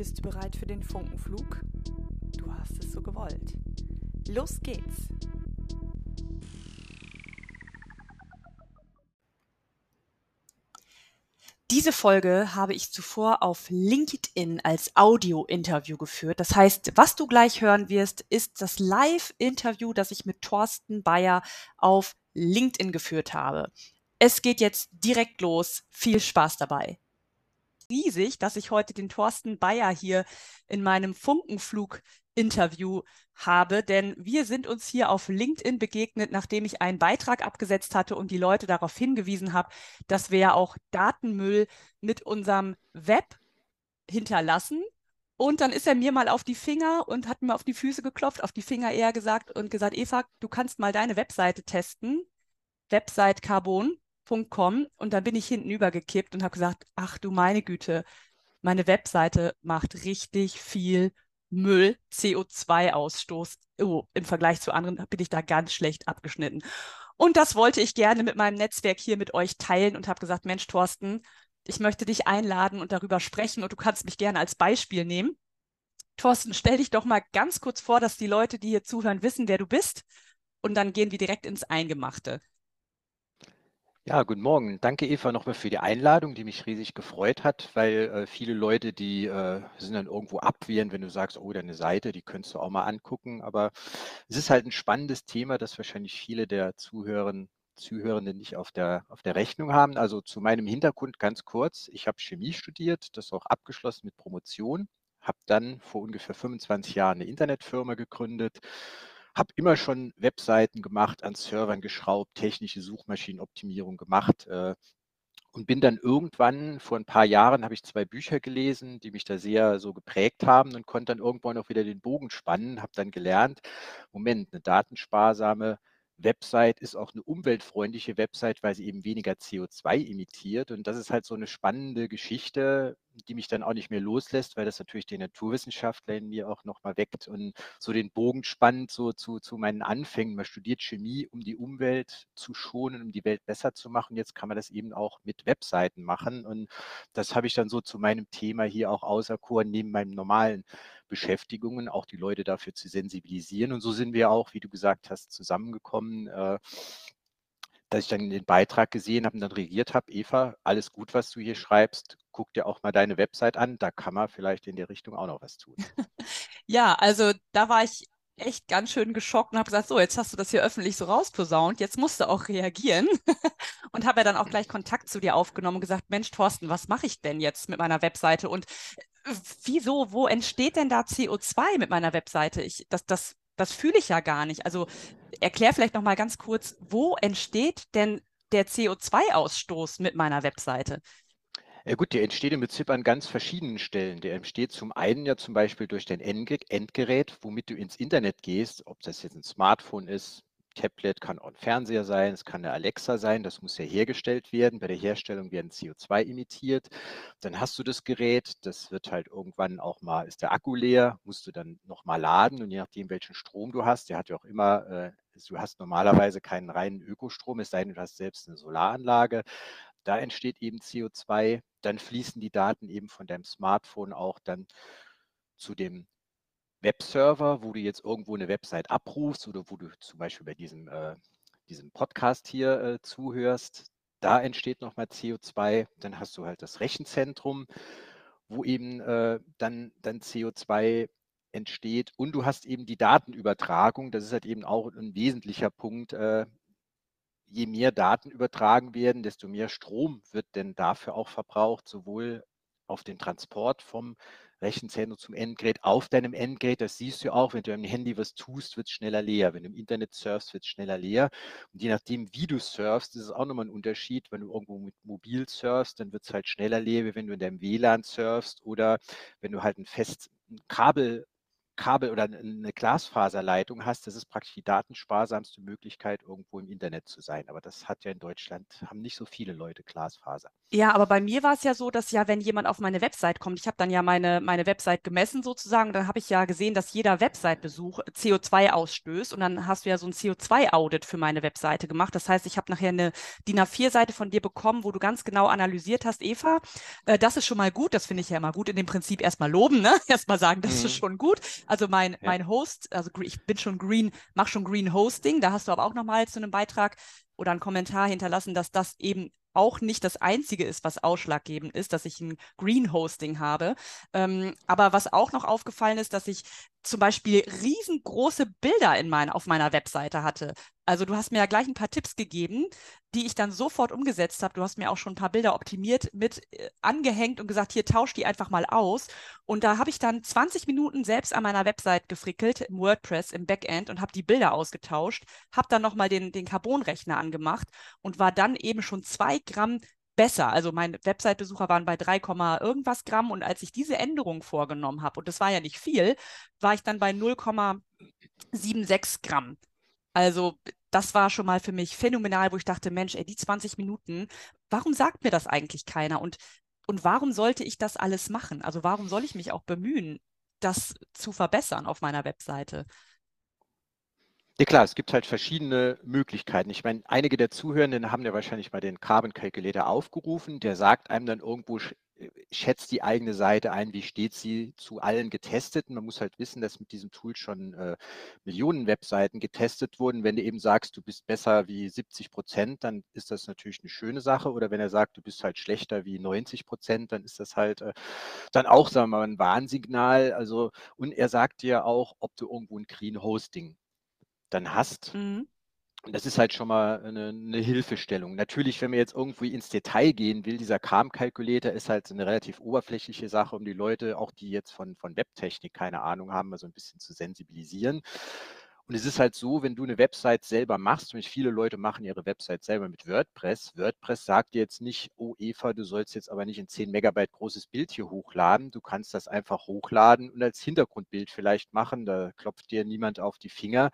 Bist du bereit für den Funkenflug? Du hast es so gewollt. Los geht's! Diese Folge habe ich zuvor auf LinkedIn als Audio-Interview geführt. Das heißt, was du gleich hören wirst, ist das Live-Interview, das ich mit Thorsten Bayer auf LinkedIn geführt habe. Es geht jetzt direkt los. Viel Spaß dabei riesig, dass ich heute den Thorsten Bayer hier in meinem Funkenflug-Interview habe, denn wir sind uns hier auf LinkedIn begegnet, nachdem ich einen Beitrag abgesetzt hatte und die Leute darauf hingewiesen habe, dass wir ja auch Datenmüll mit unserem Web hinterlassen. Und dann ist er mir mal auf die Finger und hat mir auf die Füße geklopft, auf die Finger eher gesagt und gesagt, Eva, du kannst mal deine Webseite testen. Website Carbon. Com und dann bin ich hinten übergekippt und habe gesagt, ach du meine Güte, meine Webseite macht richtig viel Müll, CO2-Ausstoß. Oh, Im Vergleich zu anderen bin ich da ganz schlecht abgeschnitten. Und das wollte ich gerne mit meinem Netzwerk hier mit euch teilen und habe gesagt, Mensch, Thorsten, ich möchte dich einladen und darüber sprechen und du kannst mich gerne als Beispiel nehmen. Thorsten, stell dich doch mal ganz kurz vor, dass die Leute, die hier zuhören, wissen, wer du bist. Und dann gehen wir direkt ins Eingemachte. Ja, guten Morgen. Danke, Eva, nochmal für die Einladung, die mich riesig gefreut hat, weil äh, viele Leute, die äh, sind dann irgendwo abwehrend, wenn du sagst, oh, deine Seite, die könntest du auch mal angucken. Aber es ist halt ein spannendes Thema, das wahrscheinlich viele der Zuhörerinnen Zuhörenden nicht auf der, auf der Rechnung haben. Also zu meinem Hintergrund ganz kurz. Ich habe Chemie studiert, das auch abgeschlossen mit Promotion, habe dann vor ungefähr 25 Jahren eine Internetfirma gegründet, habe immer schon Webseiten gemacht, an Servern geschraubt, technische Suchmaschinenoptimierung gemacht äh, und bin dann irgendwann, vor ein paar Jahren, habe ich zwei Bücher gelesen, die mich da sehr so geprägt haben und konnte dann irgendwann auch wieder den Bogen spannen, habe dann gelernt, Moment, eine datensparsame Website ist auch eine umweltfreundliche Website, weil sie eben weniger CO2 emittiert. Und das ist halt so eine spannende Geschichte, die mich dann auch nicht mehr loslässt, weil das natürlich den Naturwissenschaftler in mir auch nochmal weckt und so den Bogen spannt so zu, zu meinen Anfängen. Man studiert Chemie, um die Umwelt zu schonen, um die Welt besser zu machen. Jetzt kann man das eben auch mit Webseiten machen. Und das habe ich dann so zu meinem Thema hier auch auserkoren, neben meinem normalen Beschäftigungen, auch die Leute dafür zu sensibilisieren. Und so sind wir auch, wie du gesagt hast, zusammengekommen, äh, dass ich dann den Beitrag gesehen habe und dann reagiert habe, Eva, alles gut, was du hier schreibst, guck dir auch mal deine Website an, da kann man vielleicht in der Richtung auch noch was tun. ja, also da war ich echt ganz schön geschockt und habe gesagt, so, jetzt hast du das hier öffentlich so rausposaunt, jetzt musst du auch reagieren. und habe ja dann auch gleich Kontakt zu dir aufgenommen und gesagt, Mensch, Thorsten, was mache ich denn jetzt mit meiner Webseite? Und wieso, wo entsteht denn da CO2 mit meiner Webseite? Ich, das, das, das fühle ich ja gar nicht. Also erklär vielleicht noch mal ganz kurz, wo entsteht denn der CO2-Ausstoß mit meiner Webseite? Ja gut, der entsteht im Prinzip an ganz verschiedenen Stellen. Der entsteht zum einen ja zum Beispiel durch dein Endgerät, womit du ins Internet gehst, ob das jetzt ein Smartphone ist, Tablet kann auch ein Fernseher sein, es kann eine Alexa sein, das muss ja hergestellt werden. Bei der Herstellung werden CO2 emittiert. Dann hast du das Gerät, das wird halt irgendwann auch mal, ist der Akku leer, musst du dann nochmal laden und je nachdem, welchen Strom du hast, der hat ja auch immer, äh, du hast normalerweise keinen reinen Ökostrom, es sei denn, du hast selbst eine Solaranlage. Da entsteht eben CO2, dann fließen die Daten eben von deinem Smartphone auch dann zu dem Webserver, wo du jetzt irgendwo eine Website abrufst oder wo du zum Beispiel bei diesem, äh, diesem Podcast hier äh, zuhörst, da entsteht nochmal CO2. Dann hast du halt das Rechenzentrum, wo eben äh, dann, dann CO2 entsteht und du hast eben die Datenübertragung. Das ist halt eben auch ein wesentlicher Punkt. Äh, je mehr Daten übertragen werden, desto mehr Strom wird denn dafür auch verbraucht, sowohl auf den Transport vom Rechenzentrum zum Endgerät auf deinem Endgerät. Das siehst du auch, wenn du am Handy was tust, wird es schneller leer. Wenn du im Internet surfst, wird es schneller leer. Und je nachdem, wie du surfst, ist es auch nochmal ein Unterschied. Wenn du irgendwo mit mobil surfst, dann wird es halt schneller leer, wie wenn du in deinem WLAN surfst oder wenn du halt ein fest ein Kabel Kabel oder eine Glasfaserleitung hast, das ist praktisch die datensparsamste Möglichkeit, irgendwo im Internet zu sein. Aber das hat ja in Deutschland, haben nicht so viele Leute Glasfaser. Ja, aber bei mir war es ja so, dass ja, wenn jemand auf meine Website kommt, ich habe dann ja meine, meine Website gemessen sozusagen, dann habe ich ja gesehen, dass jeder Website-Besuch CO2 ausstößt und dann hast du ja so ein CO2-Audit für meine Webseite gemacht. Das heißt, ich habe nachher eine DIN A4-Seite von dir bekommen, wo du ganz genau analysiert hast, Eva, äh, das ist schon mal gut, das finde ich ja immer gut, in dem Prinzip erstmal loben, ne? erstmal sagen, das mhm. ist schon gut. Also mein, ja. mein Host, also ich bin schon Green, mach schon Green Hosting, da hast du aber auch nochmal zu einem Beitrag oder einen Kommentar hinterlassen, dass das eben auch nicht das Einzige ist, was ausschlaggebend ist, dass ich ein Green Hosting habe. Ähm, aber was auch noch aufgefallen ist, dass ich zum Beispiel riesengroße Bilder in mein, auf meiner Webseite hatte. Also du hast mir ja gleich ein paar Tipps gegeben, die ich dann sofort umgesetzt habe. Du hast mir auch schon ein paar Bilder optimiert mit äh, angehängt und gesagt, hier tausch die einfach mal aus. Und da habe ich dann 20 Minuten selbst an meiner Website gefrickelt, im WordPress, im Backend und habe die Bilder ausgetauscht, habe dann nochmal den, den Carbon-Rechner angemacht und war dann eben schon zwei Gramm besser. Also meine Website-Besucher waren bei 3, irgendwas Gramm und als ich diese Änderung vorgenommen habe, und das war ja nicht viel, war ich dann bei 0,76 Gramm. Also das war schon mal für mich phänomenal, wo ich dachte, Mensch, ey, die 20 Minuten, warum sagt mir das eigentlich keiner? Und, und warum sollte ich das alles machen? Also warum soll ich mich auch bemühen, das zu verbessern auf meiner Webseite? Ja klar, es gibt halt verschiedene Möglichkeiten. Ich meine, einige der Zuhörenden haben ja wahrscheinlich mal den Carbon Calculator aufgerufen. Der sagt einem dann irgendwo, äh, schätzt die eigene Seite ein, wie steht sie zu allen Getesteten. Man muss halt wissen, dass mit diesem Tool schon äh, Millionen Webseiten getestet wurden. Wenn du eben sagst, du bist besser wie 70 Prozent, dann ist das natürlich eine schöne Sache. Oder wenn er sagt, du bist halt schlechter wie 90 Prozent, dann ist das halt äh, dann auch, sagen wir mal, ein Warnsignal. Also, und er sagt dir auch, ob du irgendwo ein Green Hosting dann hast. Mhm. Und das ist halt schon mal eine, eine, Hilfestellung. Natürlich, wenn man jetzt irgendwie ins Detail gehen will, dieser CAM-Calculator ist halt eine relativ oberflächliche Sache, um die Leute, auch die jetzt von, von Webtechnik keine Ahnung haben, mal so ein bisschen zu sensibilisieren. Und es ist halt so, wenn du eine Website selber machst, und viele Leute machen ihre Website selber mit WordPress. WordPress sagt dir jetzt nicht, oh Eva, du sollst jetzt aber nicht ein 10 Megabyte großes Bild hier hochladen. Du kannst das einfach hochladen und als Hintergrundbild vielleicht machen. Da klopft dir niemand auf die Finger.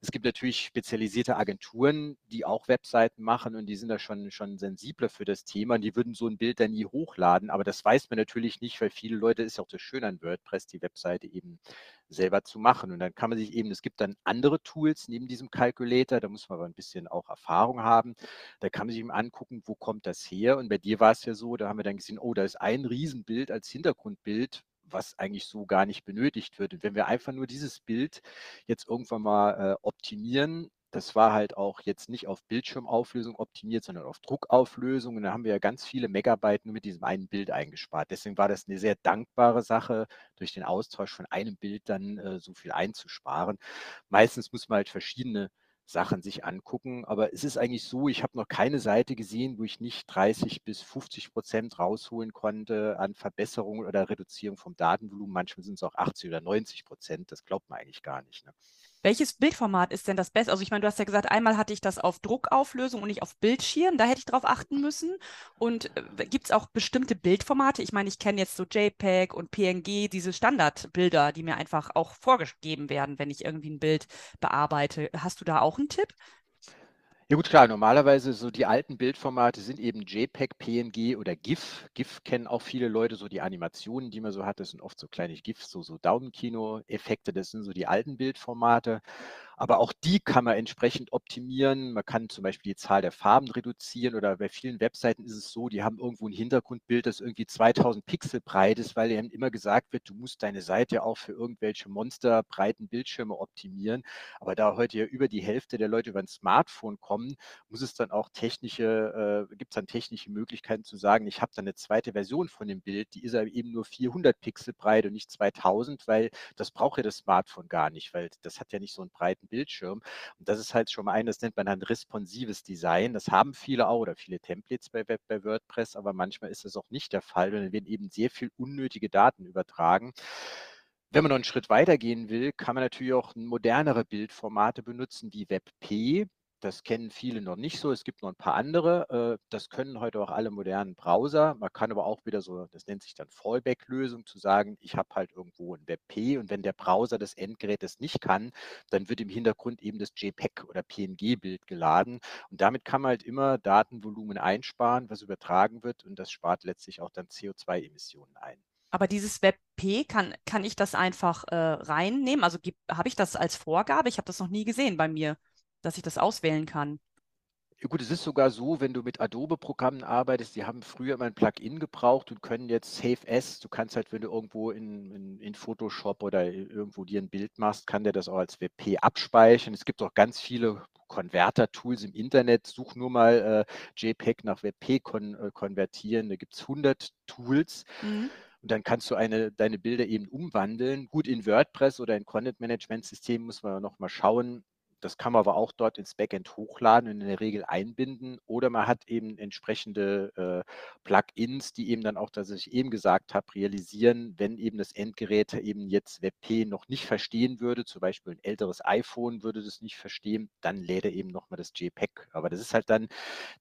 Es gibt natürlich spezialisierte Agenturen, die auch Webseiten machen und die sind da schon, schon sensibler für das Thema. Und die würden so ein Bild dann nie hochladen. Aber das weiß man natürlich nicht, weil viele Leute, ist auch das Schöne an WordPress, die Webseite eben selber zu machen. Und dann kann man sich eben, es gibt dann andere Tools neben diesem Calculator, da muss man aber ein bisschen auch Erfahrung haben. Da kann man sich eben angucken, wo kommt das her? Und bei dir war es ja so, da haben wir dann gesehen, oh, da ist ein Riesenbild als Hintergrundbild, was eigentlich so gar nicht benötigt wird. Und wenn wir einfach nur dieses Bild jetzt irgendwann mal äh, optimieren, das war halt auch jetzt nicht auf Bildschirmauflösung optimiert, sondern auf Druckauflösung. Und da haben wir ja ganz viele Megabyte nur mit diesem einen Bild eingespart. Deswegen war das eine sehr dankbare Sache, durch den Austausch von einem Bild dann äh, so viel einzusparen. Meistens muss man halt verschiedene Sachen sich angucken. Aber es ist eigentlich so, ich habe noch keine Seite gesehen, wo ich nicht 30 bis 50 Prozent rausholen konnte an Verbesserung oder Reduzierung vom Datenvolumen. Manchmal sind es auch 80 oder 90 Prozent. Das glaubt man eigentlich gar nicht. Ne? Welches Bildformat ist denn das beste? Also ich meine, du hast ja gesagt, einmal hatte ich das auf Druckauflösung und nicht auf Bildschirm. Da hätte ich drauf achten müssen. Und äh, gibt es auch bestimmte Bildformate? Ich meine, ich kenne jetzt so JPEG und PNG, diese Standardbilder, die mir einfach auch vorgegeben werden, wenn ich irgendwie ein Bild bearbeite. Hast du da auch einen Tipp? Ja gut, klar, normalerweise so die alten Bildformate sind eben JPEG, PNG oder GIF. GIF kennen auch viele Leute, so die Animationen, die man so hat, das sind oft so kleine GIFs, so, so Daumenkino-Effekte, das sind so die alten Bildformate. Aber auch die kann man entsprechend optimieren. Man kann zum Beispiel die Zahl der Farben reduzieren oder bei vielen Webseiten ist es so, die haben irgendwo ein Hintergrundbild, das irgendwie 2000 Pixel breit ist, weil eben immer gesagt wird, du musst deine Seite auch für irgendwelche monsterbreiten Bildschirme optimieren. Aber da heute ja über die Hälfte der Leute über ein Smartphone kommen, muss es dann auch technische, äh, gibt es dann technische Möglichkeiten zu sagen, ich habe dann eine zweite Version von dem Bild, die ist eben nur 400 Pixel breit und nicht 2000, weil das braucht ja das Smartphone gar nicht, weil das hat ja nicht so einen breiten Bildschirm. Und das ist halt schon mal ein, das nennt man dann responsives Design. Das haben viele auch oder viele Templates bei, bei WordPress, aber manchmal ist das auch nicht der Fall, dann werden eben sehr viel unnötige Daten übertragen. Wenn man noch einen Schritt weiter gehen will, kann man natürlich auch modernere Bildformate benutzen wie WebP. Das kennen viele noch nicht so. Es gibt noch ein paar andere. Äh, das können heute auch alle modernen Browser. Man kann aber auch wieder so, das nennt sich dann Fallback-Lösung, zu sagen, ich habe halt irgendwo ein WebP und wenn der Browser des Endgerätes nicht kann, dann wird im Hintergrund eben das JPEG oder PNG-Bild geladen. Und damit kann man halt immer Datenvolumen einsparen, was übertragen wird und das spart letztlich auch dann CO2-Emissionen ein. Aber dieses WebP, kann, kann ich das einfach äh, reinnehmen? Also habe ich das als Vorgabe? Ich habe das noch nie gesehen bei mir dass ich das auswählen kann. Gut, es ist sogar so, wenn du mit Adobe-Programmen arbeitest, die haben früher immer ein Plugin gebraucht und können jetzt Save As, du kannst halt, wenn du irgendwo in, in, in, Photoshop oder irgendwo dir ein Bild machst, kann der das auch als WP abspeichern. Es gibt auch ganz viele Konverter-Tools im Internet. Such nur mal äh, JPEG nach WP kon äh, konvertieren. Da gibt es 100 Tools. Mhm. Und dann kannst du eine, deine Bilder eben umwandeln. Gut, in WordPress oder in Content-Management-Systemen muss man noch mal schauen, das kann man aber auch dort ins Backend hochladen und in der Regel einbinden. Oder man hat eben entsprechende äh, Plugins, die eben dann auch, dass ich eben gesagt habe, realisieren, wenn eben das Endgerät eben jetzt WebP noch nicht verstehen würde, zum Beispiel ein älteres iPhone würde das nicht verstehen, dann lädt er eben nochmal das JPEG. Aber das ist halt dann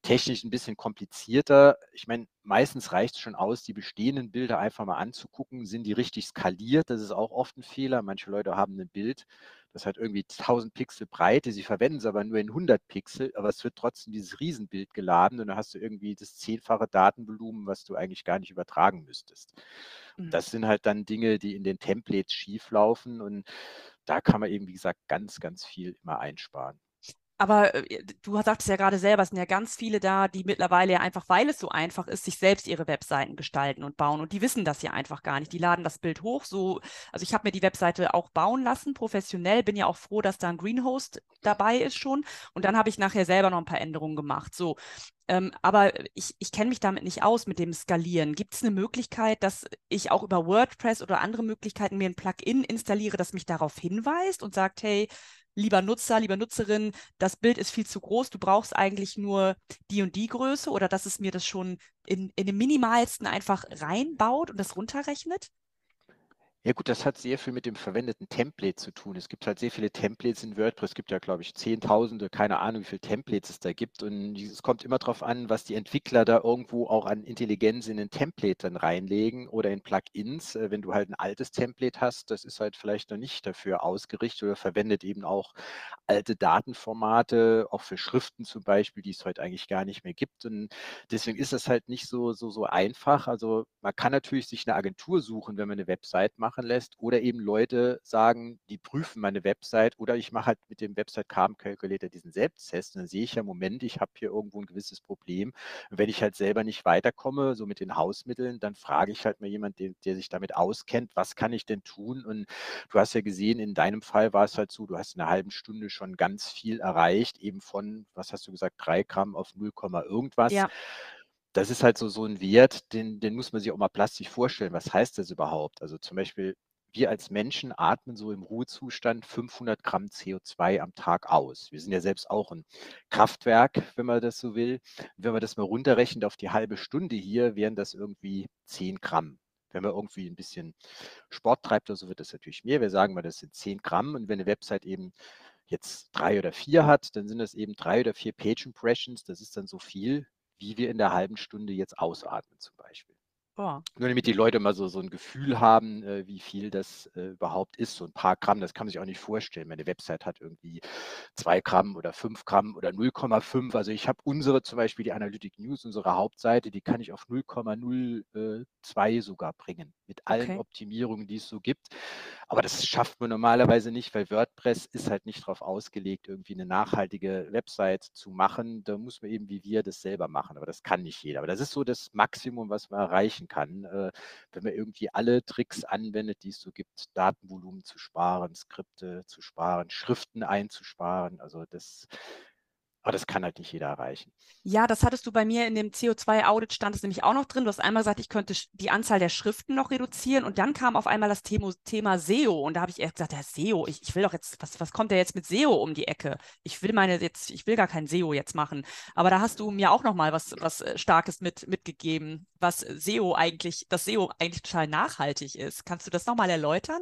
technisch ein bisschen komplizierter. Ich meine, meistens reicht es schon aus, die bestehenden Bilder einfach mal anzugucken. Sind die richtig skaliert? Das ist auch oft ein Fehler. Manche Leute haben ein Bild, das hat irgendwie 1000 Pixel Breite, sie verwenden es aber nur in 100 Pixel, aber es wird trotzdem dieses Riesenbild geladen und dann hast du irgendwie das zehnfache Datenvolumen, was du eigentlich gar nicht übertragen müsstest. Mhm. Das sind halt dann Dinge, die in den Templates schieflaufen und da kann man eben, wie gesagt, ganz, ganz viel immer einsparen. Aber äh, du sagtest ja gerade selber, es sind ja ganz viele da, die mittlerweile ja einfach, weil es so einfach ist, sich selbst ihre Webseiten gestalten und bauen. Und die wissen das ja einfach gar nicht. Die laden das Bild hoch. So, also ich habe mir die Webseite auch bauen lassen, professionell. Bin ja auch froh, dass da ein Greenhost dabei ist schon. Und dann habe ich nachher selber noch ein paar Änderungen gemacht. So. Ähm, aber ich, ich kenne mich damit nicht aus mit dem Skalieren. Gibt es eine Möglichkeit, dass ich auch über WordPress oder andere Möglichkeiten mir ein Plugin installiere, das mich darauf hinweist und sagt, hey, lieber Nutzer, lieber Nutzerin, das Bild ist viel zu groß, du brauchst eigentlich nur die und die Größe oder dass es mir das schon in, in dem minimalsten einfach reinbaut und das runterrechnet? Ja gut, das hat sehr viel mit dem verwendeten Template zu tun. Es gibt halt sehr viele Templates in WordPress. Es gibt ja, glaube ich, Zehntausende, keine Ahnung, wie viele Templates es da gibt. Und es kommt immer darauf an, was die Entwickler da irgendwo auch an Intelligenz in ein Template dann reinlegen oder in Plugins. Äh, wenn du halt ein altes Template hast, das ist halt vielleicht noch nicht dafür ausgerichtet oder verwendet eben auch alte Datenformate, auch für Schriften zum Beispiel, die es heute eigentlich gar nicht mehr gibt. Und deswegen ist das halt nicht so, so, so einfach. Also man kann natürlich sich eine Agentur suchen, wenn man eine Website macht machen lässt oder eben Leute sagen, die prüfen meine Website oder ich mache halt mit dem Website Carbon Calculator diesen Selbsttest dann sehe ich ja, Moment, ich habe hier irgendwo ein gewisses Problem. Und wenn ich halt selber nicht weiterkomme, so mit den Hausmitteln, dann frage ich halt mal jemanden, der, der sich damit auskennt, was kann ich denn tun? Und du hast ja gesehen, in deinem Fall war es halt so, du hast in einer halben Stunde schon ganz viel erreicht, eben von, was hast du gesagt, drei Gramm auf 0, irgendwas. Ja das ist halt so, so ein Wert, den, den muss man sich auch mal plastisch vorstellen. Was heißt das überhaupt? Also zum Beispiel, wir als Menschen atmen so im Ruhezustand 500 Gramm CO2 am Tag aus. Wir sind ja selbst auch ein Kraftwerk, wenn man das so will. Wenn man das mal runterrechnet auf die halbe Stunde hier, wären das irgendwie 10 Gramm. Wenn man irgendwie ein bisschen Sport treibt oder so, wird das natürlich mehr. Wir sagen mal, das sind 10 Gramm. Und wenn eine Website eben jetzt drei oder vier hat, dann sind das eben drei oder vier Page Impressions. Das ist dann so viel, wie wir in der halben Stunde jetzt ausatmen zum Beispiel. Oh. Nur damit die Leute mal so, so ein Gefühl haben, äh, wie viel das äh, überhaupt ist. So ein paar Gramm, das kann man sich auch nicht vorstellen. Meine Website hat irgendwie zwei Gramm oder fünf Gramm oder 0,5. Also ich habe unsere zum Beispiel, die Analytic News, unsere Hauptseite, die kann ich auf 0,02 sogar bringen. Mit allen okay. Optimierungen, die es so gibt. Aber das schafft man normalerweise nicht, weil WordPress ist halt nicht darauf ausgelegt, irgendwie eine nachhaltige Website zu machen. Da muss man eben wie wir das selber machen. Aber das kann nicht jeder. Aber das ist so das Maximum, was man erreichen kann, äh, wenn man irgendwie alle Tricks anwendet, die es so gibt, Datenvolumen zu sparen, Skripte zu sparen, Schriften einzusparen. Also das aber das kann halt nicht jeder erreichen. Ja, das hattest du bei mir in dem CO2-Audit stand es nämlich auch noch drin. Du hast einmal gesagt, ich könnte die Anzahl der Schriften noch reduzieren und dann kam auf einmal das Thema, Thema SEO und da habe ich erst gesagt, ja, SEO, ich, ich will doch jetzt, was, was kommt der jetzt mit SEO um die Ecke? Ich will meine jetzt, ich will gar kein SEO jetzt machen. Aber da hast du mir auch noch mal was, was äh, Starkes mit, mitgegeben, was SEO eigentlich, dass SEO eigentlich total nachhaltig ist. Kannst du das noch mal erläutern?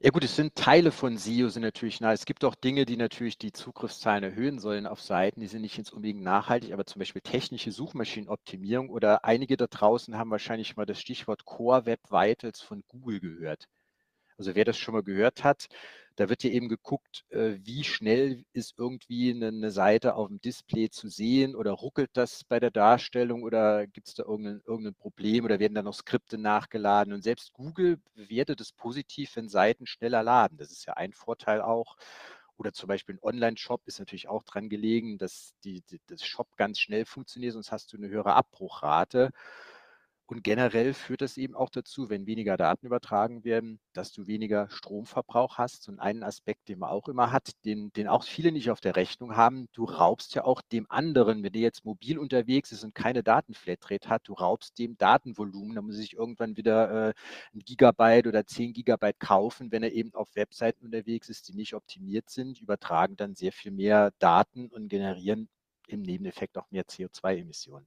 Ja gut, es sind Teile von SEO sind natürlich nah. Es gibt auch Dinge, die natürlich die Zugriffszahlen erhöhen sollen auf Seiten. Die sind nicht jetzt unbedingt nachhaltig, aber zum Beispiel technische Suchmaschinenoptimierung oder einige da draußen haben wahrscheinlich mal das Stichwort Core Web Vitals von Google gehört. Also wer das schon mal gehört hat, da wird ja eben geguckt, äh, wie schnell ist irgendwie eine, eine, Seite auf dem Display zu sehen oder ruckelt das bei der Darstellung oder gibt es da irgendein, irgendein Problem oder werden da noch Skripte nachgeladen? Und selbst Google bewertet es positiv, wenn Seiten schneller laden. Das ist ja ein Vorteil auch. Oder zum Beispiel ein Online-Shop ist natürlich auch dran gelegen, dass die, die, das Shop ganz schnell funktioniert, sonst hast du eine höhere Abbruchrate. Und generell führt das eben auch dazu, wenn weniger Daten übertragen werden, dass du weniger Stromverbrauch hast. Und einen Aspekt, den man auch immer hat, den, den auch viele nicht auf der Rechnung haben, du raubst ja auch dem anderen, wenn der jetzt mobil unterwegs ist und keine Datenflatrate hat, du raubst dem Datenvolumen. Da muss ich irgendwann wieder äh, ein Gigabyte oder 10 Gigabyte kaufen, wenn er eben auf Webseiten unterwegs ist, die nicht optimiert sind, übertragen dann sehr viel mehr Daten und generieren im Nebeneffekt auch mehr CO2-Emissionen.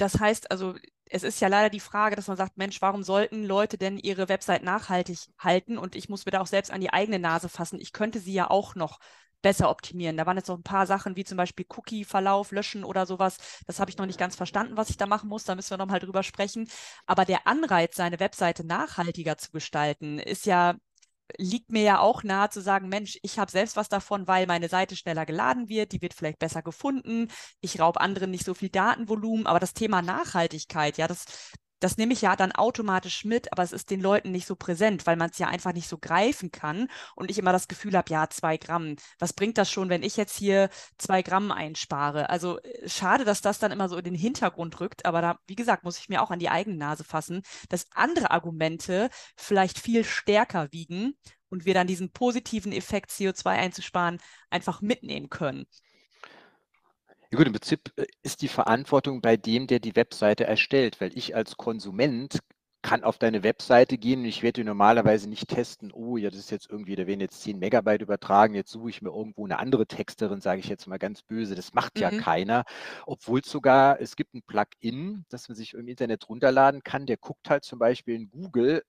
Das heißt also, es ist ja leider die Frage, dass man sagt, Mensch, warum sollten Leute denn ihre Website nachhaltig halten? Und ich muss mir da auch selbst an die eigene Nase fassen. Ich könnte sie ja auch noch besser optimieren. Da waren jetzt noch ein paar Sachen wie zum Beispiel Cookie-Verlauf löschen oder sowas. Das habe ich noch nicht ganz verstanden, was ich da machen muss. Da müssen wir nochmal drüber sprechen. Aber der Anreiz, seine Webseite nachhaltiger zu gestalten, ist ja liegt mir ja auch nahe zu sagen, Mensch, ich habe selbst was davon, weil meine Seite schneller geladen wird, die wird vielleicht besser gefunden, ich raube anderen nicht so viel Datenvolumen, aber das Thema Nachhaltigkeit, ja, das das nehme ich ja dann automatisch mit, aber es ist den Leuten nicht so präsent, weil man es ja einfach nicht so greifen kann und ich immer das Gefühl habe, ja, zwei Gramm, was bringt das schon, wenn ich jetzt hier zwei Gramm einspare? Also äh, schade, dass das dann immer so in den Hintergrund rückt, aber da, wie gesagt, muss ich mir auch an die eigene Nase fassen, dass andere Argumente vielleicht viel stärker wiegen und wir dann diesen positiven Effekt CO2 einzusparen einfach mitnehmen können. Ja gut, im Prinzip äh, ist die Verantwortung bei dem, der die Webseite erstellt, weil ich als Konsument kann auf deine Webseite gehen und ich werde normalerweise nicht testen, oh, ja, das ist jetzt irgendwie, da werden jetzt 10 Megabyte übertragen, jetzt suche ich mir irgendwo eine andere Texterin, sage ich jetzt mal ganz böse. Das macht mhm. ja keiner. Obwohl es sogar, es gibt ein Plugin, das man sich im Internet runterladen kann, der guckt halt zum Beispiel in Google,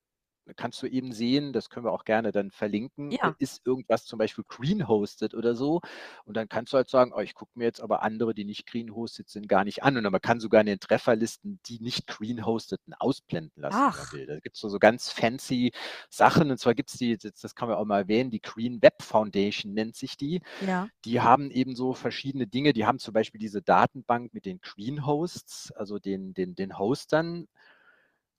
kannst du eben sehen, das können wir auch gerne dann verlinken, ja. ist irgendwas zum Beispiel green hosted oder so. Und dann kannst du halt sagen, oh, ich gucke mir jetzt aber andere, die nicht green hosted sind, gar nicht an. Und man kann sogar in den Trefferlisten die nicht green hosteten ausblenden lassen. Ach. Da gibt es so, so ganz fancy Sachen. Und zwar gibt es die, das kann man auch mal erwähnen, die Green Web Foundation nennt sich die. Ja. Die haben eben so verschiedene Dinge. Die haben zum Beispiel diese Datenbank mit den Green Hosts, also den, den, den Hostern.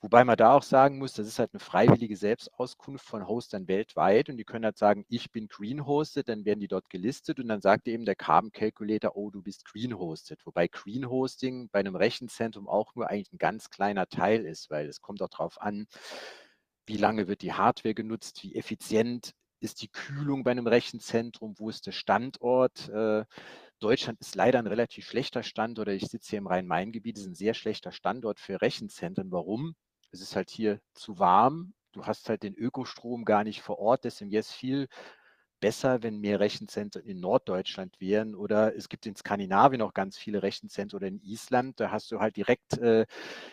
Wobei man da auch sagen muss, das ist halt eine freiwillige Selbstauskunft von Hostern weltweit und die können halt sagen, ich bin Green Hosted, dann werden die dort gelistet und dann sagt eben der Carbon Calculator, oh, du bist Green Hosted. Wobei Green Hosting bei einem Rechenzentrum auch nur eigentlich ein ganz kleiner Teil ist, weil es kommt auch darauf an, wie lange wird die Hardware genutzt, wie effizient ist die Kühlung bei einem Rechenzentrum, wo ist der Standort. Äh, Deutschland ist leider ein relativ schlechter Standort, oder ich sitze hier im Rhein-Main-Gebiet, ist ein sehr schlechter Standort für Rechenzentren. Warum? Es ist halt hier zu warm. Du hast halt den Ökostrom gar nicht vor Ort. Deswegen wäre es viel besser, wenn mehr Rechenzentren in Norddeutschland wären. Oder es gibt in Skandinavien auch ganz viele Rechenzentren oder in Island. Da hast du halt direkt äh,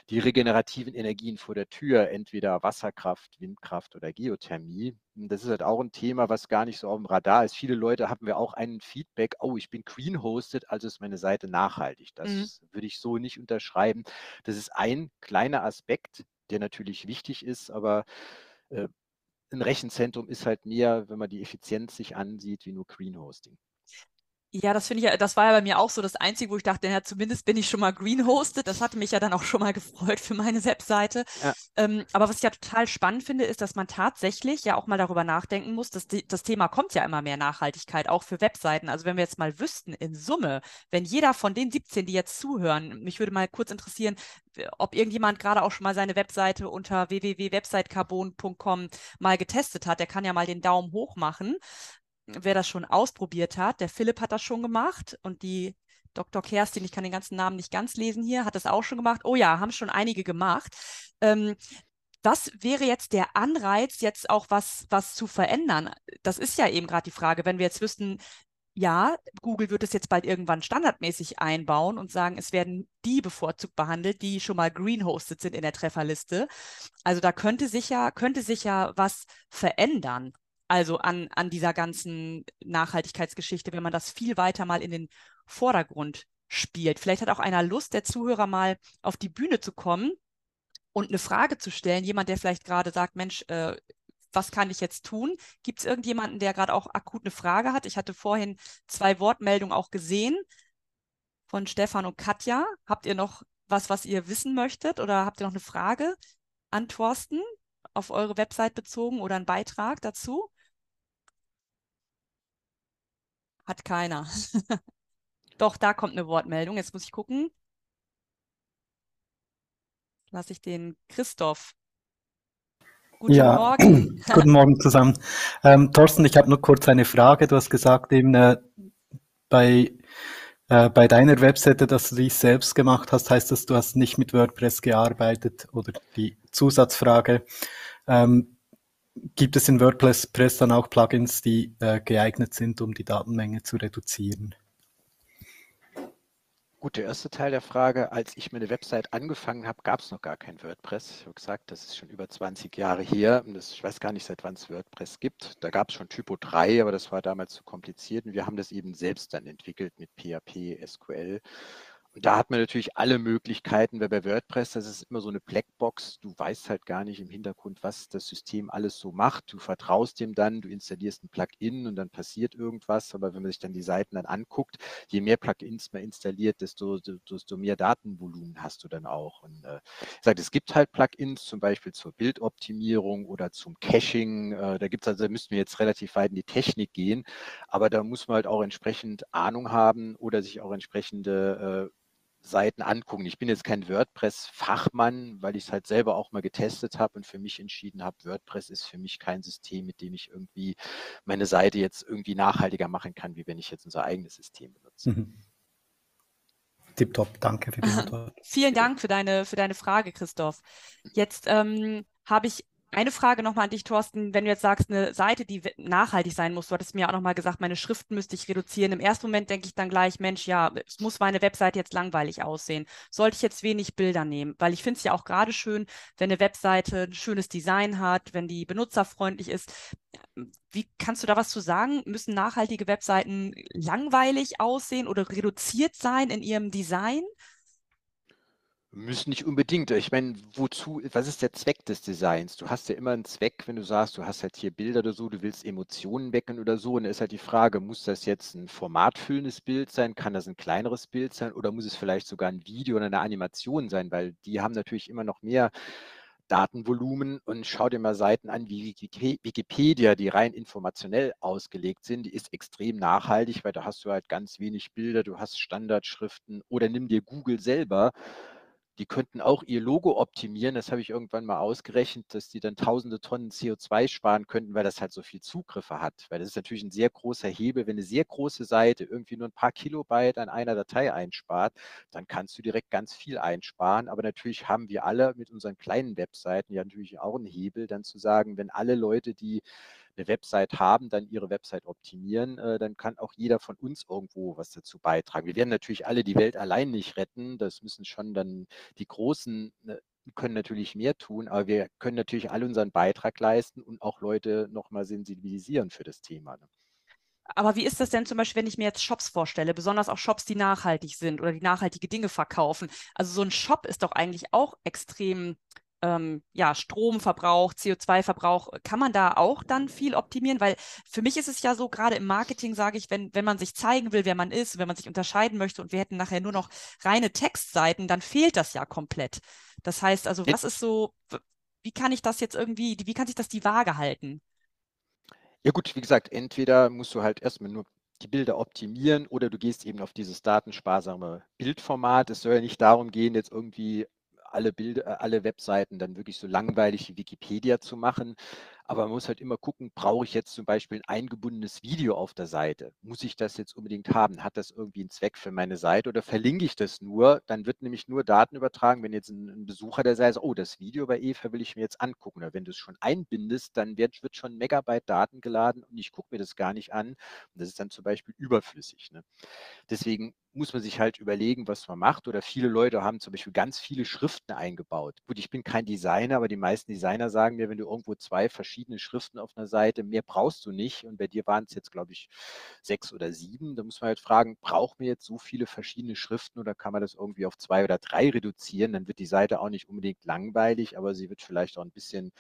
die regenerativen Energien vor der Tür, entweder Wasserkraft, Windkraft oder Geothermie. Und das ist halt auch ein Thema, was gar nicht so auf dem Radar ist. Viele Leute haben wir auch ein Feedback, oh, ich bin green hosted, also ist meine Seite nachhaltig. Das mhm. würde ich so nicht unterschreiben. Das ist ein kleiner Aspekt, der natürlich wichtig ist, aber äh, ein Rechenzentrum ist halt mehr, wenn man die Effizienz sich ansieht, wie nur Green Hosting. Ja, das finde ich ja, das war ja bei mir auch so das Einzige, wo ich dachte, ja, zumindest bin ich schon mal green hosted. Das hatte mich ja dann auch schon mal gefreut für meine Webseite. Ja. Ähm, aber was ich ja total spannend finde, ist, dass man tatsächlich ja auch mal darüber nachdenken muss, dass die, das Thema kommt ja immer mehr Nachhaltigkeit, auch für Webseiten. Also wenn wir jetzt mal wüssten, in Summe, wenn jeder von den 17, die jetzt zuhören, mich würde mal kurz interessieren, ob irgendjemand gerade auch schon mal seine Webseite unter www.websitecarbon.com mal getestet hat, der kann ja mal den Daumen hoch machen wer das schon ausprobiert hat. Der Philipp hat das schon gemacht und die Dr. Kerstin, ich kann den ganzen Namen nicht ganz lesen hier, hat das auch schon gemacht. Oh ja, haben schon einige gemacht. Ähm, was wäre jetzt der Anreiz, jetzt auch was, was zu verändern? Das ist ja eben gerade die Frage, wenn wir jetzt wüssten, ja, Google wird es jetzt bald irgendwann standardmäßig einbauen und sagen, es werden die bevorzugt behandelt, die schon mal green hosted sind in der Trefferliste. Also da könnte sich ja, könnte sich ja was verändern. Also an, an dieser ganzen Nachhaltigkeitsgeschichte, wenn man das viel weiter mal in den Vordergrund spielt. Vielleicht hat auch einer Lust, der Zuhörer mal auf die Bühne zu kommen und eine Frage zu stellen. Jemand, der vielleicht gerade sagt, Mensch, äh, was kann ich jetzt tun? Gibt es irgendjemanden, der gerade auch akut eine Frage hat? Ich hatte vorhin zwei Wortmeldungen auch gesehen von Stefan und Katja. Habt ihr noch was, was ihr wissen möchtet oder habt ihr noch eine Frage an Thorsten auf eure Website bezogen oder einen Beitrag dazu? Hat keiner. Doch, da kommt eine Wortmeldung. Jetzt muss ich gucken. Lass ich den Christoph Guten ja, Morgen. Guten Morgen zusammen. Ähm, Thorsten, ich habe nur kurz eine Frage. Du hast gesagt, eben äh, bei, äh, bei deiner Webseite, dass du dies selbst gemacht hast, heißt das, du hast nicht mit WordPress gearbeitet oder die Zusatzfrage. Ähm, gibt es in WordPress dann auch Plugins, die äh, geeignet sind, um die Datenmenge zu reduzieren? Gut, der erste Teil der Frage, als ich meine Website angefangen habe, gab es noch gar kein WordPress. Ich habe gesagt, das ist schon über 20 Jahre her. Das, ich weiß gar nicht, seit wann es WordPress gibt. Da gab es schon Typo 3, aber das war damals zu kompliziert. Und wir haben das eben selbst dann entwickelt mit PHP, SQL. Und da hat man natürlich alle Möglichkeiten, weil bei WordPress, das ist immer so eine Blackbox. Du weißt halt gar nicht im Hintergrund, was das System alles so macht. Du vertraust dem dann, du installierst ein Plugin und dann passiert irgendwas. Aber wenn man sich dann die Seiten dann anguckt, je mehr Plugins man installiert, desto, desto mehr Datenvolumen hast du dann auch. Und äh, ich sage, es gibt halt Plugins, zum Beispiel zur Bildoptimierung oder zum Caching. Äh, da gibt also, da müssten wir jetzt relativ weit in die Technik gehen. Aber da muss man halt auch entsprechend Ahnung haben oder sich auch entsprechende äh, Seiten angucken. Ich bin jetzt kein WordPress-Fachmann, weil ich es halt selber auch mal getestet habe und für mich entschieden habe, WordPress ist für mich kein System, mit dem ich irgendwie meine Seite jetzt irgendwie nachhaltiger machen kann, wie wenn ich jetzt unser eigenes System benutze. Mhm. Tipptopp, danke für die Antwort. Vielen Dank für deine, für deine Frage, Christoph. Jetzt ähm, habe ich eine Frage nochmal an dich, Thorsten. Wenn du jetzt sagst, eine Seite, die nachhaltig sein muss, du hattest mir auch nochmal gesagt, meine Schriften müsste ich reduzieren. Im ersten Moment denke ich dann gleich, Mensch, ja, es muss meine Webseite jetzt langweilig aussehen. Sollte ich jetzt wenig Bilder nehmen? Weil ich finde es ja auch gerade schön, wenn eine Webseite ein schönes Design hat, wenn die benutzerfreundlich ist. Wie kannst du da was zu sagen? Müssen nachhaltige Webseiten langweilig aussehen oder reduziert sein in ihrem Design? Müssen nicht unbedingt. Ich meine, wozu, was ist der Zweck des Designs? Du hast ja immer einen Zweck, wenn du sagst, du hast halt hier Bilder oder so, du willst Emotionen wecken oder so. Und dann ist halt die Frage, muss das jetzt ein formatfüllendes Bild sein? Kann das ein kleineres Bild sein? Oder muss es vielleicht sogar ein Video oder eine Animation sein? Weil die haben natürlich immer noch mehr Datenvolumen und schau dir mal Seiten an wie Wikipedia, die rein informationell ausgelegt sind. Die ist extrem nachhaltig, weil da hast du halt ganz wenig Bilder, du hast Standardschriften oder nimm dir Google selber die könnten auch ihr Logo optimieren. Das habe ich irgendwann mal ausgerechnet, dass die dann tausende Tonnen CO2 sparen könnten, weil das halt so viel Zugriffe hat. Weil das ist natürlich ein sehr großer Hebel. Wenn eine sehr große Seite irgendwie nur ein paar Kilobyte an einer Datei einspart, dann kannst du direkt ganz viel einsparen. Aber natürlich haben wir alle mit unseren kleinen Webseiten ja natürlich auch einen Hebel, dann zu sagen, wenn alle Leute, die eine Website haben, dann ihre Website optimieren, äh, dann kann auch jeder von uns irgendwo was dazu beitragen. Wir werden natürlich alle die Welt allein nicht retten. Das müssen schon dann die Großen ne, können natürlich mehr tun, aber wir können natürlich alle unseren Beitrag leisten und auch Leute nochmal sensibilisieren für das Thema. Ne? Aber wie ist das denn zum Beispiel, wenn ich mir jetzt Shops vorstelle, besonders auch Shops, die nachhaltig sind oder die nachhaltige Dinge verkaufen? Also so ein Shop ist doch eigentlich auch extrem ähm, ja, Stromverbrauch, CO2-Verbrauch, kann man da auch dann viel optimieren? Weil für mich ist es ja so, gerade im Marketing sage ich, wenn, wenn man sich zeigen will, wer man ist, wenn man sich unterscheiden möchte und wir hätten nachher nur noch reine Textseiten, dann fehlt das ja komplett. Das heißt also, was ist so, wie kann ich das jetzt irgendwie, wie kann sich das die Waage halten? Ja gut, wie gesagt, entweder musst du halt erstmal nur die Bilder optimieren oder du gehst eben auf dieses datensparsame Bildformat. Es soll ja nicht darum gehen, jetzt irgendwie alle Bilder, äh, alle Webseiten dann wirklich so langweilig wie Wikipedia zu machen. Aber man muss halt immer gucken, brauche ich jetzt zum Beispiel ein eingebundenes Video auf der Seite? Muss ich das jetzt unbedingt haben? Hat das irgendwie einen Zweck für meine Seite oder verlinke ich das nur? Dann wird nämlich nur Daten übertragen, wenn jetzt ein, Besucher der Seite sagt, oh, das Video bei Eva will ich mir jetzt angucken. Oder wenn du es schon einbindest, dann wird, wird schon Megabyte Daten geladen und ich gucke mir das gar nicht an. Und das ist dann zum Beispiel überflüssig. Ne? Deswegen muss man sich halt überlegen, was man macht. Oder viele Leute haben zum Beispiel ganz viele Schriften eingebaut. Gut, ich bin kein Designer, aber die meisten Designer sagen mir, wenn du irgendwo zwei verschiedene Schriften auf einer Seite, mehr brauchst du nicht. Und bei dir waren es jetzt, glaube ich, sechs oder sieben. Da muss man halt fragen, braucht man jetzt so viele verschiedene Schriften oder kann man das irgendwie auf zwei oder drei reduzieren? Dann wird die Seite auch nicht unbedingt langweilig, aber sie wird vielleicht auch ein bisschen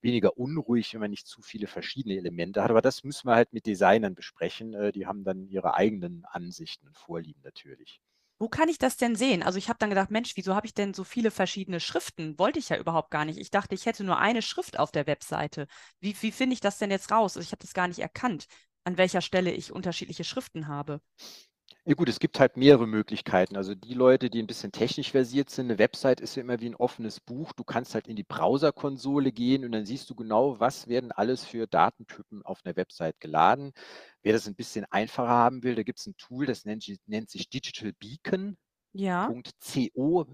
weniger unruhig, wenn man nicht zu viele verschiedene Elemente hat. Aber das müssen wir halt mit Designern besprechen. Äh, die haben dann ihre eigenen Ansichten und Vorlieben natürlich. Wo kann ich das denn sehen? Also ich habe dann gedacht, Mensch, wieso habe ich denn so viele verschiedene Schriften? Wollte ich ja überhaupt gar nicht. Ich dachte, ich hätte nur eine Schrift auf der Webseite. Wie, wie finde ich das denn jetzt raus? Also ich habe das gar nicht erkannt, an welcher Stelle ich unterschiedliche Schriften habe. Ja gut, es gibt halt mehrere Möglichkeiten. Also die Leute, die ein bisschen technisch versiert sind, eine Website ist ja immer wie ein offenes Buch. Du kannst halt in die Browserkonsole gehen und dann siehst du genau, was werden alles für Datentypen auf einer Website geladen. Wer das ein bisschen einfacher haben will, da gibt es ein Tool, das nennt, nennt sich Digital Beacon. Ja. .co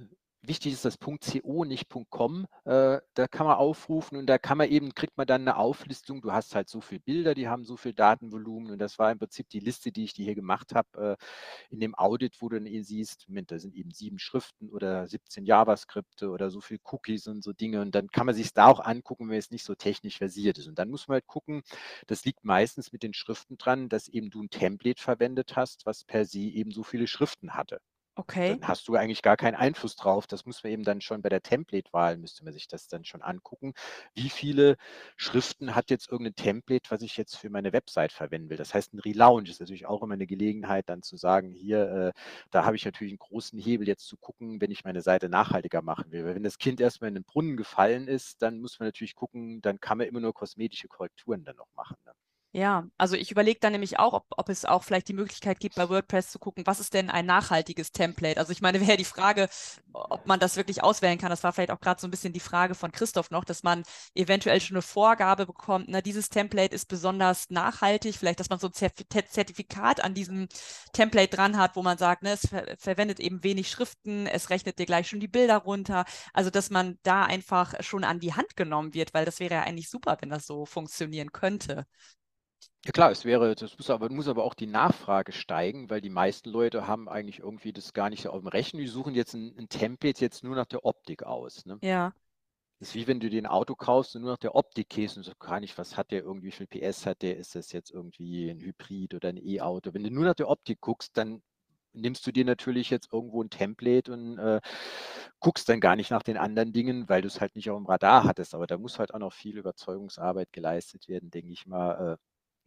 wichtig ist das .co, nicht .com. Äh, da kann man aufrufen und da kann man eben, kriegt man dann eine Auflistung. Du hast halt so viele Bilder, die haben so viel Datenvolumen und das war im Prinzip die Liste, die ich dir hier gemacht habe äh, in dem Audit, wo du dann eben siehst, Moment, da sind eben sieben Schriften oder 17 JavaScripte oder so viel Cookies und so Dinge und dann kann man sich da auch angucken, wenn es nicht so technisch versiert ist. Und dann muss man halt gucken, das liegt meistens mit den Schriften dran, dass eben du ein Template verwendet hast, was per se eben so viele Schriften hatte. Okay. Dann hast du eigentlich gar keinen Einfluss drauf. Das muss man eben dann schon bei der Template-Wahl, müsste man sich das dann schon angucken. Wie viele Schriften hat jetzt irgendein Template, was ich jetzt für meine Website verwenden will? Das heißt, ein Relaunch ist natürlich auch immer eine Gelegenheit, dann zu sagen, hier, äh, da habe ich natürlich einen großen Hebel jetzt zu gucken, wenn ich meine Seite nachhaltiger machen will. Weil wenn das Kind erstmal in den Brunnen gefallen ist, dann muss man natürlich gucken, dann kann man immer nur kosmetische Korrekturen dann noch machen. Ne? Ja, also ich überlege dann nämlich auch, ob, ob es auch vielleicht die Möglichkeit gibt, bei WordPress zu gucken, was ist denn ein nachhaltiges Template? Also ich meine, wäre die Frage, ob man das wirklich auswählen kann. Das war vielleicht auch gerade so ein bisschen die Frage von Christoph noch, dass man eventuell schon eine Vorgabe bekommt, na, dieses Template ist besonders nachhaltig, vielleicht, dass man so ein Zertifikat an diesem Template dran hat, wo man sagt, ne, es ver verwendet eben wenig Schriften, es rechnet dir gleich schon die Bilder runter. Also dass man da einfach schon an die Hand genommen wird, weil das wäre ja eigentlich super, wenn das so funktionieren könnte. Ja klar, es wäre, das muss aber, muss aber auch die Nachfrage steigen, weil die meisten Leute haben eigentlich irgendwie das gar nicht so auf dem Rechnen. Die suchen jetzt ein, ein Template jetzt nur nach der Optik aus. Ne? Ja. Das ist wie wenn du dir ein Auto kaufst und nur nach der Optik gehst und so gar nicht, was hat der irgendwie, wie viel PS hat der, ist das jetzt irgendwie ein Hybrid oder ein E-Auto. Wenn du nur nach der Optik guckst, dann nimmst du dir natürlich jetzt irgendwo ein Template und äh, guckst dann gar nicht nach den anderen Dingen, weil du es halt nicht auf dem Radar hattest. Aber da muss halt auch noch viel Überzeugungsarbeit geleistet werden, denke ich mal. Äh,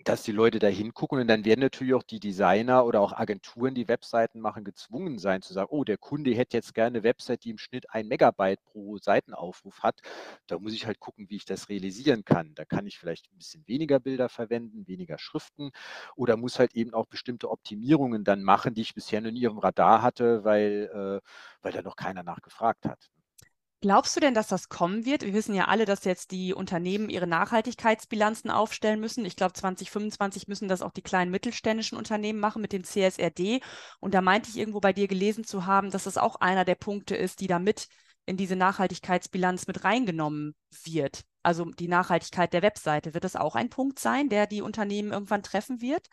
dass die Leute da hingucken und dann werden natürlich auch die Designer oder auch Agenturen, die Webseiten machen, gezwungen sein zu sagen, oh, der Kunde hätte jetzt gerne eine Website, die im Schnitt ein Megabyte pro Seitenaufruf hat. Da muss ich halt gucken, wie ich das realisieren kann. Da kann ich vielleicht ein bisschen weniger Bilder verwenden, weniger Schriften oder muss halt eben auch bestimmte Optimierungen dann machen, die ich bisher noch nie dem Radar hatte, weil, äh, weil da noch keiner nachgefragt hat. Glaubst du denn, dass das kommen wird? Wir wissen ja alle, dass jetzt die Unternehmen ihre Nachhaltigkeitsbilanzen aufstellen müssen. Ich glaube, 2025 müssen das auch die kleinen mittelständischen Unternehmen machen mit dem CSRD. Und da meinte ich irgendwo bei dir gelesen zu haben, dass das auch einer der Punkte ist, die da mit in diese Nachhaltigkeitsbilanz mit reingenommen wird. Also die Nachhaltigkeit der Webseite. Wird das auch ein Punkt sein, der die Unternehmen irgendwann treffen wird?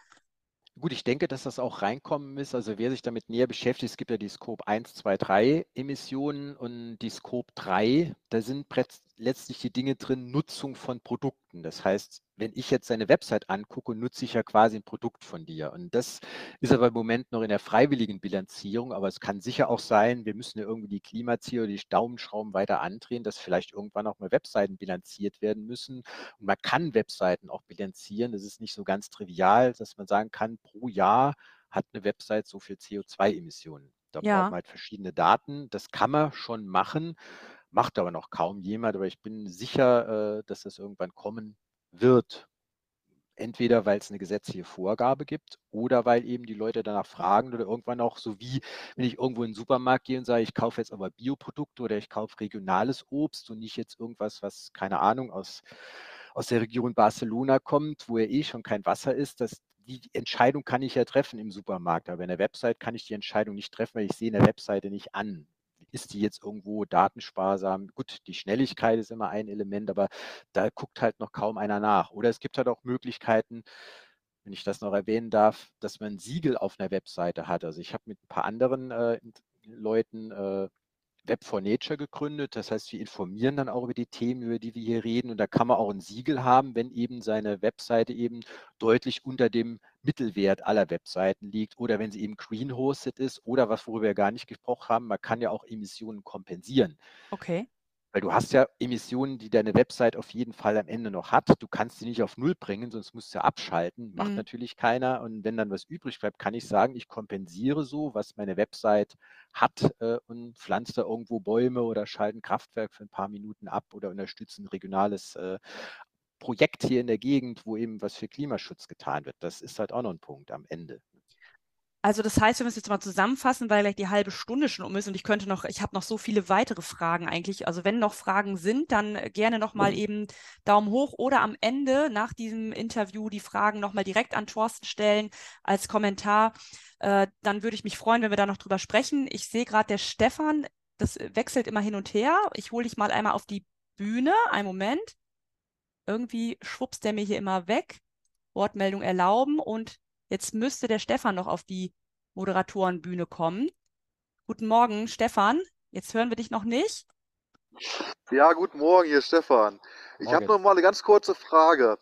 Gut, ich denke, dass das auch reinkommen ist. Also wer sich damit näher beschäftigt, es gibt ja die Scope 1, 2, 3 Emissionen und die Scope 3, da sind letztlich die Dinge drin, Nutzung von Produkten. Das heißt, wenn ich jetzt deine Website angucke, nutze ich ja quasi ein Produkt von dir. Und das ist aber im Moment noch in der freiwilligen Bilanzierung, aber es kann sicher auch sein, wir müssen ja irgendwie die Klimaziele oder die Daumenschrauben weiter andrehen, dass vielleicht irgendwann auch mal Webseiten bilanziert werden müssen. Und man kann Webseiten auch bilanzieren. Das ist nicht so ganz trivial, dass man sagen kann, pro Jahr hat eine Website so viel CO2-Emissionen. Da ja. braucht man halt verschiedene Daten. Das kann man schon machen macht aber noch kaum jemand, aber ich bin sicher, äh, dass das irgendwann kommen wird. Entweder weil es eine gesetzliche Vorgabe gibt oder weil eben die Leute danach fragen oder irgendwann auch so wie, wenn ich irgendwo in den Supermarkt gehe und sage, ich kaufe jetzt aber Bioprodukte oder ich kaufe regionales Obst und nicht jetzt irgendwas, was, keine Ahnung, aus aus der Region Barcelona kommt, wo ja eh schon kein Wasser ist, dass die Entscheidung kann ich ja treffen im Supermarkt, aber in der Website kann ich die Entscheidung nicht treffen, weil ich sehe in der Webseite nicht an. Ist die jetzt irgendwo datensparsam? Gut, die Schnelligkeit ist immer ein Element, aber da guckt halt noch kaum einer nach. Oder es gibt halt auch Möglichkeiten, wenn ich das noch erwähnen darf, dass man Siegel auf einer Webseite hat. Also ich habe mit ein paar anderen äh, Leuten äh, Web for Nature gegründet. Das heißt, wir informieren dann auch über die Themen, über die wir hier reden. Und da kann man auch ein Siegel haben, wenn eben seine Webseite eben deutlich unter dem Mittelwert aller Webseiten liegt oder wenn sie eben green hosted ist oder was, worüber wir gar nicht gesprochen haben, man kann ja auch Emissionen kompensieren. Okay. Weil du hast ja Emissionen, die deine Website auf jeden Fall am Ende noch hat. Du kannst sie nicht auf Null bringen, sonst musst du ja abschalten. Macht mhm. natürlich keiner. Und wenn dann was übrig bleibt, kann ich sagen, ich kompensiere so, was meine Website hat äh, und pflanze da irgendwo Bäume oder schalte ein Kraftwerk für ein paar Minuten ab oder unterstütze ein regionales äh, Projekt hier in der Gegend, wo eben was für Klimaschutz getan wird. Das ist halt auch noch ein Punkt am Ende. Also das heißt, wir müssen jetzt mal zusammenfassen, weil gleich die halbe Stunde schon um ist und ich könnte noch, ich habe noch so viele weitere Fragen eigentlich. Also wenn noch Fragen sind, dann gerne nochmal mhm. eben Daumen hoch oder am Ende nach diesem Interview die Fragen nochmal direkt an Thorsten stellen als Kommentar. Äh, dann würde ich mich freuen, wenn wir da noch drüber sprechen. Ich sehe gerade, der Stefan, das wechselt immer hin und her. Ich hole dich mal einmal auf die Bühne. Einen Moment. Irgendwie schwupst der mir hier immer weg. Wortmeldung erlauben und Jetzt müsste der Stefan noch auf die Moderatorenbühne kommen. Guten Morgen, Stefan. Jetzt hören wir dich noch nicht. Ja, guten Morgen, hier ist Stefan. Ich habe noch mal eine ganz kurze Frage.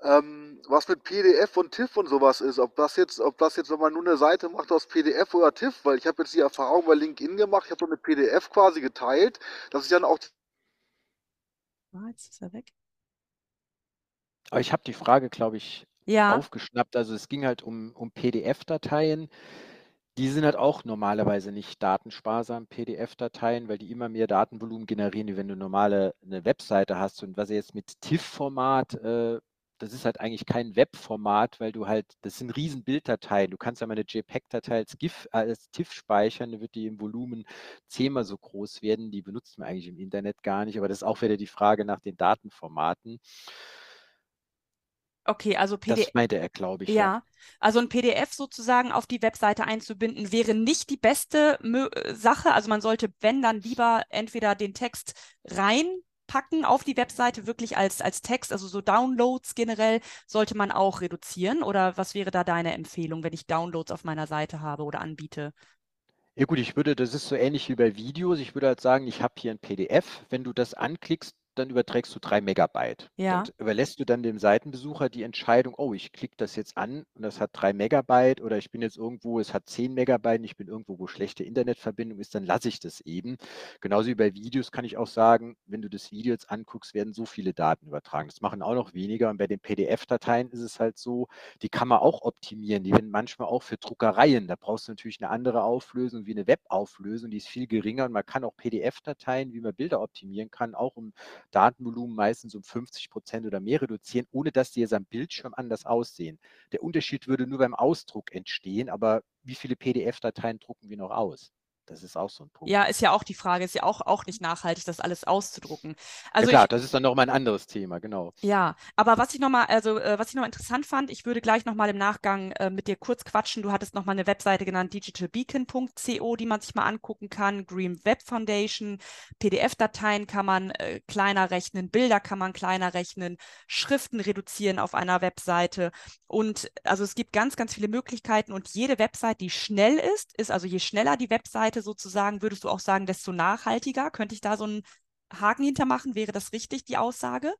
Ähm, was mit PDF und TIFF und sowas ist, ob das jetzt, ob das jetzt, wenn man nur eine Seite macht aus PDF oder TIFF, weil ich habe jetzt die Erfahrung bei LinkedIn gemacht, ich habe so eine PDF quasi geteilt, dass ich dann auch. Ah, jetzt ist er weg. Aber ich habe die Frage, glaube ich, ja. aufgeschnappt. Also es ging halt um, um PDF-Dateien. Die sind halt auch normalerweise nicht datensparsam, PDF-Dateien, weil die immer mehr Datenvolumen generieren, wie wenn du normale eine Webseite hast. Und was jetzt mit TIFF-Format, äh, das ist halt eigentlich kein Web-Format, weil du halt, das sind riesen Bilddateien. Du kannst ja mal eine JPEG-Datei als GIF, als TIFF speichern, dann wird die im Volumen zehnmal so groß werden. Die benutzt man eigentlich im Internet gar nicht, aber das ist auch wieder die Frage nach den Datenformaten. Okay, also PDF. Das meinte er, glaube ich. Ja. ja. also ein PDF sozusagen auf die Webseite einzubinden, wäre nicht die beste Mö äh, Sache. Also man sollte, wenn dann lieber entweder den Text reinpacken auf die Webseite, wirklich als, als Text, also so Downloads generell, sollte man auch reduzieren. Oder was wäre da deine Empfehlung, wenn ich Downloads auf meiner Seite habe oder anbiete? Ja gut, ich würde, das ist so ähnlich wie bei Videos. Ich würde halt sagen, ich habe hier ein PDF. Wenn du das anklickst, dann überträgst du drei Megabyte. Ja. Und überlässt du dann dem Seitenbesucher die Entscheidung, oh, ich klicke das jetzt an und das hat drei Megabyte oder ich bin jetzt irgendwo, es hat zehn Megabyte und ich bin irgendwo, wo schlechte Internetverbindung ist, dann lasse ich das eben. Genauso wie bei Videos kann ich auch sagen, wenn du das Video jetzt anguckst, werden so viele Daten übertragen. Das machen auch noch weniger. Und bei den PDF-Dateien ist es halt so, die kann man auch optimieren. Die werden manchmal auch für Druckereien. Da brauchst du natürlich eine andere Auflösung wie eine Webauflösung, die ist viel geringer und man kann auch PDF-Dateien, wie man Bilder optimieren kann, auch um Datenvolumen meistens um 50 Prozent oder mehr reduzieren, ohne dass die jetzt am Bildschirm anders aussehen. Der Unterschied würde nur beim Ausdruck entstehen, aber wie viele PDF-Dateien drucken wir noch aus? Das ist auch so ein Punkt. Ja, ist ja auch die Frage, ist ja auch, auch nicht nachhaltig, das alles auszudrucken. Also ja klar, ich, das ist dann nochmal ein anderes Thema, genau. Ja, aber was ich nochmal, also äh, was ich noch interessant fand, ich würde gleich nochmal im Nachgang äh, mit dir kurz quatschen. Du hattest nochmal eine Webseite genannt, digitalbeacon.co, die man sich mal angucken kann. Green Web Foundation, PDF-Dateien kann man äh, kleiner rechnen, Bilder kann man kleiner rechnen, Schriften reduzieren auf einer Webseite. Und also es gibt ganz, ganz viele Möglichkeiten und jede Website, die schnell ist, ist also je schneller die Webseite, Seite sozusagen, würdest du auch sagen, desto nachhaltiger? Könnte ich da so einen Haken hintermachen? Wäre das richtig, die Aussage?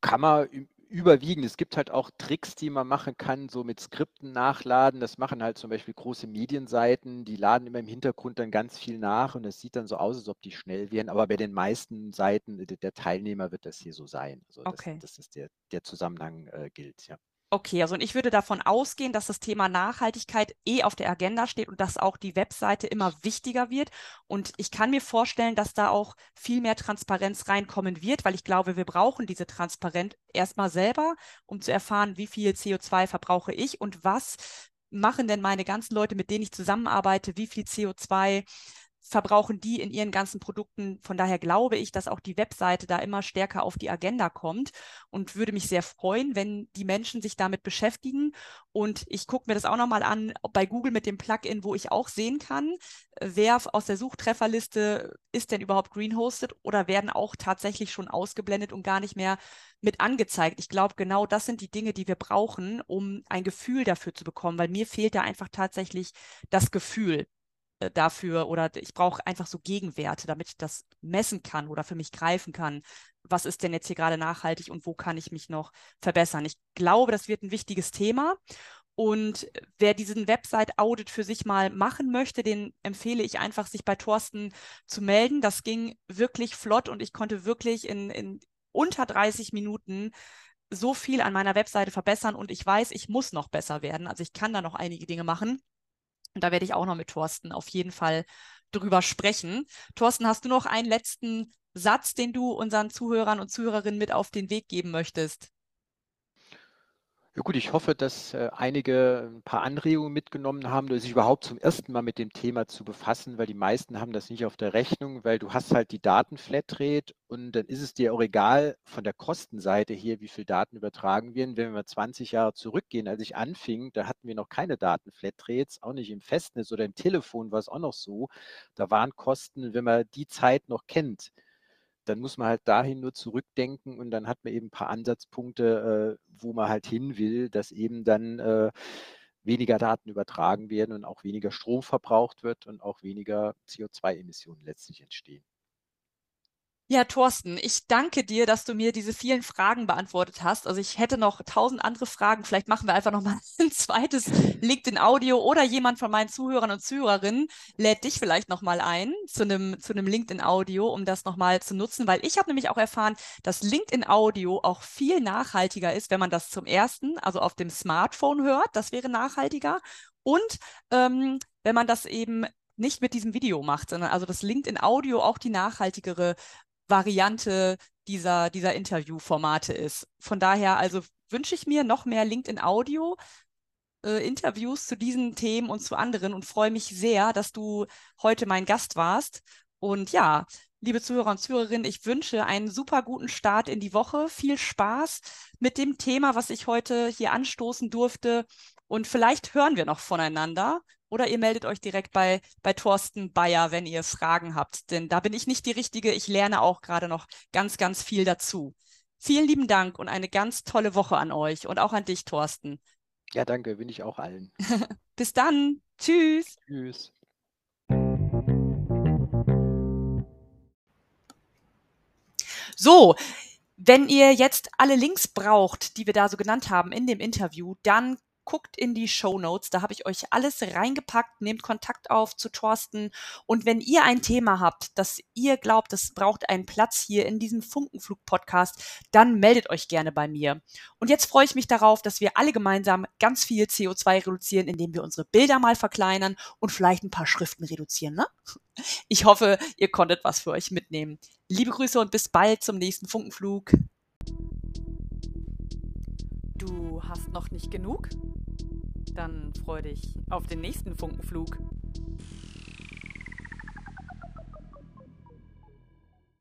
Kann man überwiegen. Es gibt halt auch Tricks, die man machen kann, so mit Skripten nachladen. Das machen halt zum Beispiel große Medienseiten, die laden immer im Hintergrund dann ganz viel nach und es sieht dann so aus, als ob die schnell wären. Aber bei den meisten Seiten der Teilnehmer wird das hier so sein. Also okay. das, das ist der, der Zusammenhang äh, gilt, ja. Okay, also und ich würde davon ausgehen, dass das Thema Nachhaltigkeit eh auf der Agenda steht und dass auch die Webseite immer wichtiger wird. Und ich kann mir vorstellen, dass da auch viel mehr Transparenz reinkommen wird, weil ich glaube, wir brauchen diese Transparenz erstmal selber, um zu erfahren, wie viel CO2 verbrauche ich und was machen denn meine ganzen Leute, mit denen ich zusammenarbeite, wie viel CO2 verbrauchen die in ihren ganzen Produkten. Von daher glaube ich, dass auch die Webseite da immer stärker auf die Agenda kommt und würde mich sehr freuen, wenn die Menschen sich damit beschäftigen. Und ich gucke mir das auch nochmal an bei Google mit dem Plugin, wo ich auch sehen kann, wer aus der Suchtrefferliste ist denn überhaupt green hosted oder werden auch tatsächlich schon ausgeblendet und gar nicht mehr mit angezeigt. Ich glaube, genau das sind die Dinge, die wir brauchen, um ein Gefühl dafür zu bekommen, weil mir fehlt da einfach tatsächlich das Gefühl dafür oder ich brauche einfach so Gegenwerte, damit ich das messen kann oder für mich greifen kann. Was ist denn jetzt hier gerade nachhaltig und wo kann ich mich noch verbessern? Ich glaube, das wird ein wichtiges Thema. Und wer diesen Website-Audit für sich mal machen möchte, den empfehle ich einfach, sich bei Thorsten zu melden. Das ging wirklich flott und ich konnte wirklich in, in unter 30 Minuten so viel an meiner Webseite verbessern und ich weiß, ich muss noch besser werden. Also ich kann da noch einige Dinge machen. Und da werde ich auch noch mit Thorsten auf jeden Fall drüber sprechen. Thorsten, hast du noch einen letzten Satz, den du unseren Zuhörern und Zuhörerinnen mit auf den Weg geben möchtest? Ja gut, ich hoffe, dass äh, einige ein paar Anregungen mitgenommen haben, sich überhaupt zum ersten Mal mit dem Thema zu befassen, weil die meisten haben das nicht auf der Rechnung, weil du hast halt die Datenflatrate und dann ist es dir auch egal von der Kostenseite hier, wie viel Daten übertragen werden. Wenn wir mal 20 Jahre zurückgehen, als ich anfing, da hatten wir noch keine Datenflatrates, auch nicht im Festnetz oder im Telefon war es auch noch so. Da waren Kosten, wenn man die Zeit noch kennt, dann muss man halt dahin nur zurückdenken und dann hat man eben ein paar Ansatzpunkte, äh, wo man halt hin will, dass eben dann äh, weniger Daten übertragen werden und auch weniger Strom verbraucht wird und auch weniger CO2-Emissionen letztlich entstehen. Ja, Thorsten, ich danke dir, dass du mir diese vielen Fragen beantwortet hast. Also ich hätte noch tausend andere Fragen. Vielleicht machen wir einfach noch mal ein zweites LinkedIn-Audio oder jemand von meinen Zuhörern und Zuhörerinnen lädt dich vielleicht noch mal ein zu einem zu einem LinkedIn-Audio, um das noch mal zu nutzen, weil ich habe nämlich auch erfahren, dass LinkedIn-Audio auch viel nachhaltiger ist, wenn man das zum ersten, also auf dem Smartphone hört. Das wäre nachhaltiger. Und ähm, wenn man das eben nicht mit diesem Video macht, sondern also das LinkedIn Audio auch die nachhaltigere Variante dieser, dieser Interviewformate ist. Von daher also wünsche ich mir noch mehr LinkedIn Audio. Äh, Interviews zu diesen Themen und zu anderen und freue mich sehr, dass du heute mein Gast warst. Und ja, liebe Zuhörer und Zuhörerinnen, ich wünsche einen super guten Start in die Woche. Viel Spaß mit dem Thema, was ich heute hier anstoßen durfte. Und vielleicht hören wir noch voneinander. Oder ihr meldet euch direkt bei, bei Thorsten Bayer, wenn ihr Fragen habt. Denn da bin ich nicht die Richtige. Ich lerne auch gerade noch ganz, ganz viel dazu. Vielen lieben Dank und eine ganz tolle Woche an euch und auch an dich, Thorsten. Ja, danke, bin ich auch allen. Bis dann. Tschüss. Tschüss. So, wenn ihr jetzt alle Links braucht, die wir da so genannt haben in dem Interview, dann guckt in die Show Notes, da habe ich euch alles reingepackt, nehmt Kontakt auf zu Thorsten und wenn ihr ein Thema habt, das ihr glaubt, das braucht einen Platz hier in diesem Funkenflug-Podcast, dann meldet euch gerne bei mir. Und jetzt freue ich mich darauf, dass wir alle gemeinsam ganz viel CO2 reduzieren, indem wir unsere Bilder mal verkleinern und vielleicht ein paar Schriften reduzieren. Ne? Ich hoffe, ihr konntet was für euch mitnehmen. Liebe Grüße und bis bald zum nächsten Funkenflug. Du hast noch nicht genug? Dann freu dich auf den nächsten Funkenflug.